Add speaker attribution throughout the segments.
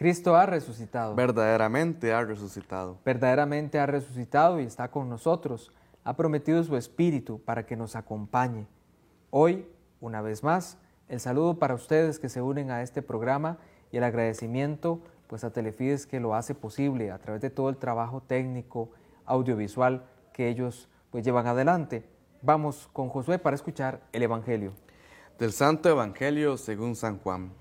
Speaker 1: Cristo ha resucitado.
Speaker 2: Verdaderamente ha resucitado.
Speaker 1: Verdaderamente ha resucitado y está con nosotros. Ha prometido su Espíritu para que nos acompañe. Hoy, una vez más, el saludo para ustedes que se unen a este programa y el agradecimiento pues a Telefides que lo hace posible a través de todo el trabajo técnico, audiovisual que ellos pues llevan adelante. Vamos con Josué para escuchar el Evangelio.
Speaker 2: Del Santo Evangelio según San Juan.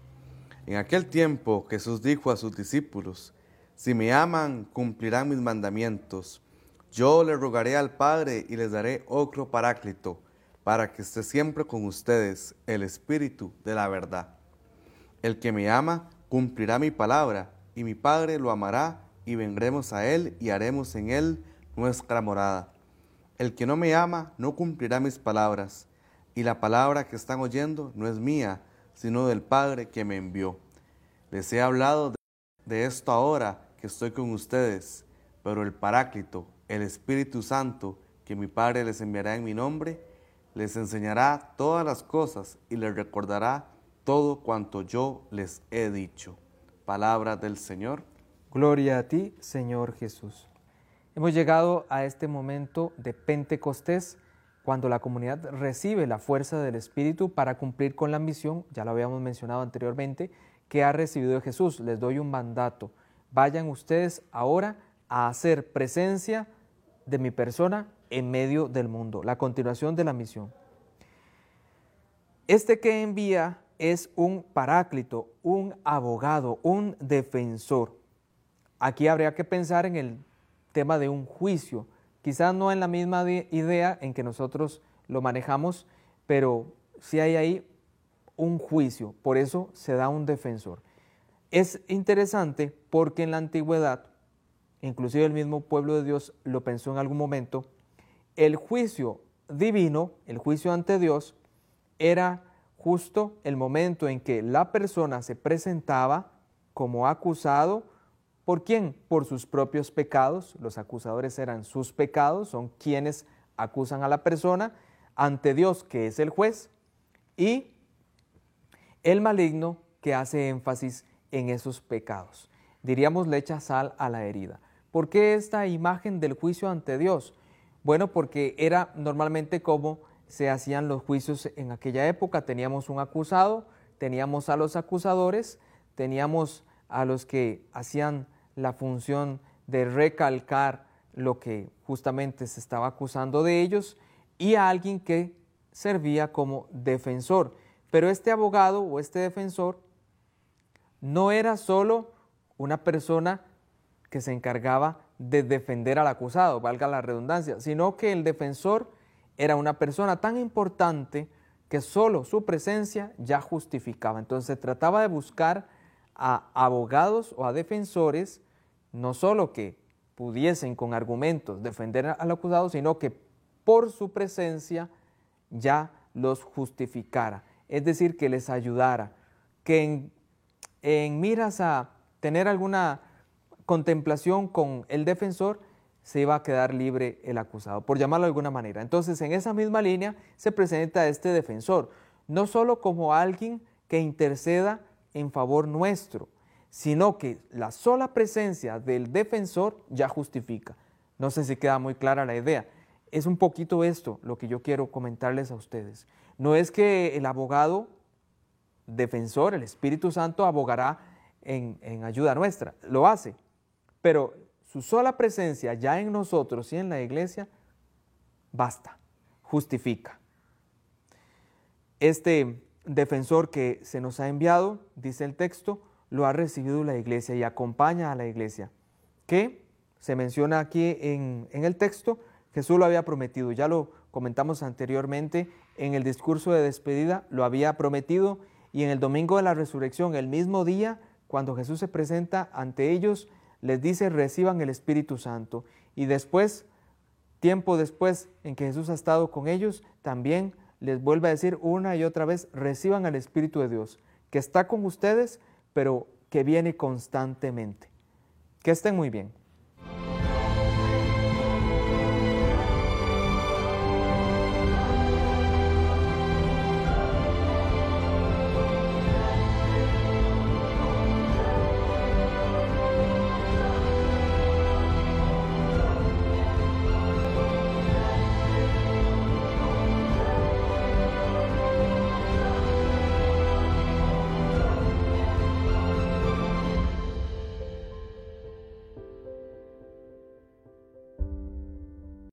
Speaker 2: En aquel tiempo Jesús dijo a sus discípulos, Si me aman, cumplirán mis mandamientos. Yo le rogaré al Padre y les daré otro paráclito, para que esté siempre con ustedes el Espíritu de la verdad. El que me ama, cumplirá mi palabra, y mi Padre lo amará, y vendremos a él y haremos en él nuestra morada. El que no me ama, no cumplirá mis palabras, y la palabra que están oyendo no es mía, sino del Padre que me envió. Les he hablado de esto ahora que estoy con ustedes, pero el Paráclito, el Espíritu Santo, que mi Padre les enviará en mi nombre, les enseñará todas las cosas y les recordará todo cuanto yo les he dicho. Palabra del Señor.
Speaker 1: Gloria a ti, Señor Jesús. Hemos llegado a este momento de Pentecostés, cuando la comunidad recibe la fuerza del Espíritu para cumplir con la misión, ya lo habíamos mencionado anteriormente, que ha recibido de Jesús. Les doy un mandato. Vayan ustedes ahora a hacer presencia de mi persona en medio del mundo. La continuación de la misión. Este que envía es un paráclito, un abogado, un defensor. Aquí habría que pensar en el tema de un juicio Quizás no en la misma idea en que nosotros lo manejamos, pero sí hay ahí un juicio, por eso se da un defensor. Es interesante porque en la antigüedad, inclusive el mismo pueblo de Dios lo pensó en algún momento, el juicio divino, el juicio ante Dios, era justo el momento en que la persona se presentaba como acusado ¿Por quién? Por sus propios pecados. Los acusadores eran sus pecados, son quienes acusan a la persona ante Dios, que es el juez, y el maligno que hace énfasis en esos pecados. Diríamos le echa sal a la herida. ¿Por qué esta imagen del juicio ante Dios? Bueno, porque era normalmente como se hacían los juicios en aquella época. Teníamos un acusado, teníamos a los acusadores, teníamos a los que hacían la función de recalcar lo que justamente se estaba acusando de ellos y a alguien que servía como defensor. Pero este abogado o este defensor no era solo una persona que se encargaba de defender al acusado, valga la redundancia, sino que el defensor era una persona tan importante que solo su presencia ya justificaba. Entonces trataba de buscar a abogados o a defensores no solo que pudiesen con argumentos defender al acusado, sino que por su presencia ya los justificara, es decir, que les ayudara, que en, miras a tener alguna contemplación con el defensor, se iba a quedar libre el acusado, por llamarlo de alguna manera. Entonces, en esa misma línea se presenta este defensor, no solo como alguien que interceda en favor nuestro, sino que la sola presencia del defensor ya justifica. No sé si queda muy clara la idea. Es un poquito esto lo que yo quiero comentarles a ustedes. No es que el abogado defensor, el Espíritu Santo, abogará en, ayuda nuestra, lo hace, pero su sola presencia ya en nosotros y en la iglesia basta, justifica. Este defensor que se nos ha enviado, dice el texto, lo ha recibido la iglesia y acompaña a la iglesia, que se menciona aquí en, el texto, Jesús lo había prometido, ya lo comentamos anteriormente, en el discurso de despedida lo había prometido y en el domingo de la resurrección, el mismo día, cuando Jesús se presenta ante ellos, les dice reciban el Espíritu Santo. Y después, tiempo después en que Jesús ha estado con ellos, también les vuelve a decir una y otra vez, reciban al Espíritu de Dios, que está con ustedes pero que viene constantemente. Que estén muy bien.